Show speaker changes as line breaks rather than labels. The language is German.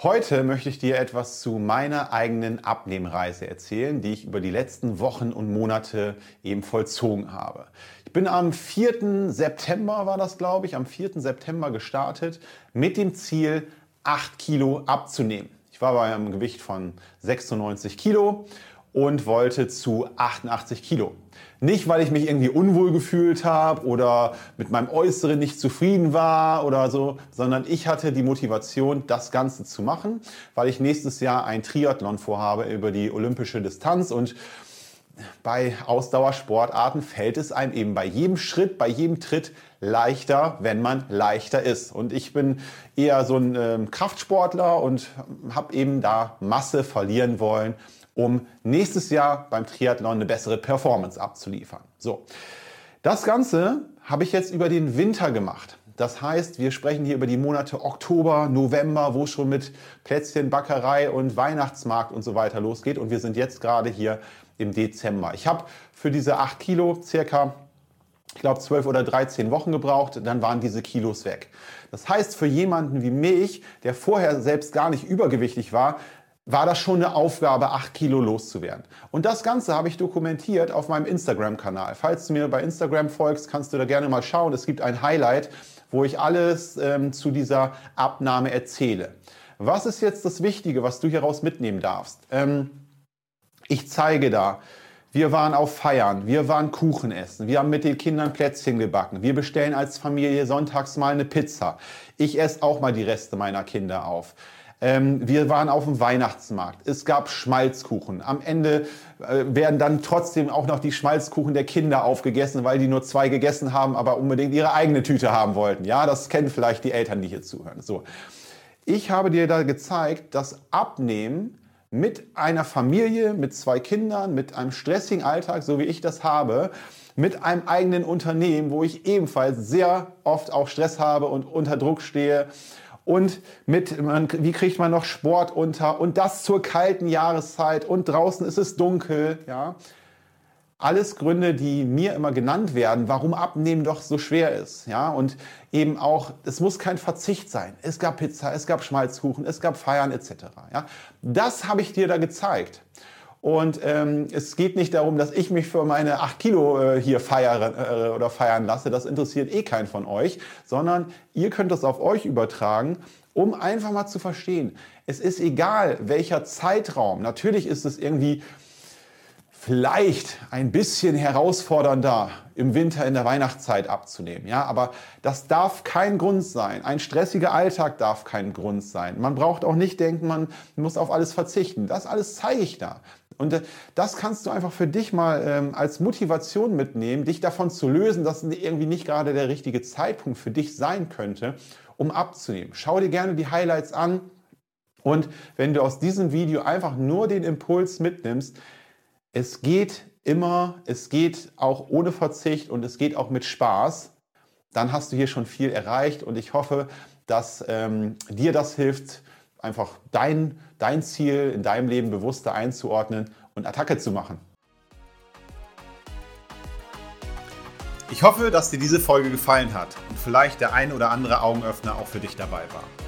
Heute möchte ich dir etwas zu meiner eigenen Abnehmreise erzählen, die ich über die letzten Wochen und Monate eben vollzogen habe. Ich bin am 4. September, war das glaube ich, am 4. September gestartet mit dem Ziel, 8 Kilo abzunehmen. Ich war bei einem Gewicht von 96 Kilo und wollte zu 88 Kilo. Nicht, weil ich mich irgendwie unwohl gefühlt habe oder mit meinem Äußeren nicht zufrieden war oder so, sondern ich hatte die Motivation, das Ganze zu machen, weil ich nächstes Jahr ein Triathlon vorhabe über die olympische Distanz und bei Ausdauersportarten fällt es einem eben bei jedem Schritt, bei jedem Tritt leichter, wenn man leichter ist. Und ich bin eher so ein äh, Kraftsportler und habe eben da Masse verlieren wollen um nächstes Jahr beim Triathlon eine bessere Performance abzuliefern. So, das Ganze habe ich jetzt über den Winter gemacht. Das heißt, wir sprechen hier über die Monate Oktober, November, wo schon mit Plätzchenbackerei und Weihnachtsmarkt und so weiter losgeht. Und wir sind jetzt gerade hier im Dezember. Ich habe für diese 8 Kilo circa, ich glaube, 12 oder 13 Wochen gebraucht. Dann waren diese Kilos weg. Das heißt, für jemanden wie mich, der vorher selbst gar nicht übergewichtig war, war das schon eine Aufgabe, 8 Kilo loszuwerden. Und das Ganze habe ich dokumentiert auf meinem Instagram-Kanal. Falls du mir bei Instagram folgst, kannst du da gerne mal schauen. Es gibt ein Highlight, wo ich alles ähm, zu dieser Abnahme erzähle. Was ist jetzt das Wichtige, was du hieraus mitnehmen darfst? Ähm, ich zeige da, wir waren auf Feiern, wir waren Kuchen essen, wir haben mit den Kindern Plätzchen gebacken, wir bestellen als Familie sonntags mal eine Pizza. Ich esse auch mal die Reste meiner Kinder auf. Ähm, wir waren auf dem Weihnachtsmarkt. Es gab Schmalzkuchen. Am Ende äh, werden dann trotzdem auch noch die Schmalzkuchen der Kinder aufgegessen, weil die nur zwei gegessen haben, aber unbedingt ihre eigene Tüte haben wollten. Ja, das kennen vielleicht die Eltern, die hier zuhören. So. Ich habe dir da gezeigt, dass Abnehmen mit einer Familie, mit zwei Kindern, mit einem stressigen Alltag, so wie ich das habe, mit einem eigenen Unternehmen, wo ich ebenfalls sehr oft auch Stress habe und unter Druck stehe und mit, man, wie kriegt man noch Sport unter und das zur kalten Jahreszeit und draußen ist es dunkel, ja. Alles Gründe, die mir immer genannt werden, warum Abnehmen doch so schwer ist, ja. Und eben auch, es muss kein Verzicht sein. Es gab Pizza, es gab Schmalzkuchen, es gab Feiern etc. Ja. Das habe ich dir da gezeigt. Und ähm, es geht nicht darum, dass ich mich für meine 8 Kilo äh, hier feiern äh, oder feiern lasse. Das interessiert eh keinen von euch, sondern ihr könnt das auf euch übertragen, um einfach mal zu verstehen. Es ist egal, welcher Zeitraum. Natürlich ist es irgendwie vielleicht ein bisschen herausfordernder im Winter in der Weihnachtszeit abzunehmen. Ja, aber das darf kein Grund sein. Ein stressiger Alltag darf kein Grund sein. Man braucht auch nicht denken, man muss auf alles verzichten. Das alles zeige ich da. Und äh, das kannst du einfach für dich mal ähm, als Motivation mitnehmen, dich davon zu lösen, dass irgendwie nicht gerade der richtige Zeitpunkt für dich sein könnte, um abzunehmen. Schau dir gerne die Highlights an. Und wenn du aus diesem Video einfach nur den Impuls mitnimmst, es geht immer, es geht auch ohne Verzicht und es geht auch mit Spaß, dann hast du hier schon viel erreicht und ich hoffe, dass ähm, dir das hilft, einfach dein, dein Ziel in deinem Leben bewusster einzuordnen und Attacke zu machen. Ich hoffe, dass dir diese Folge gefallen hat und vielleicht der ein oder andere Augenöffner auch für dich dabei war.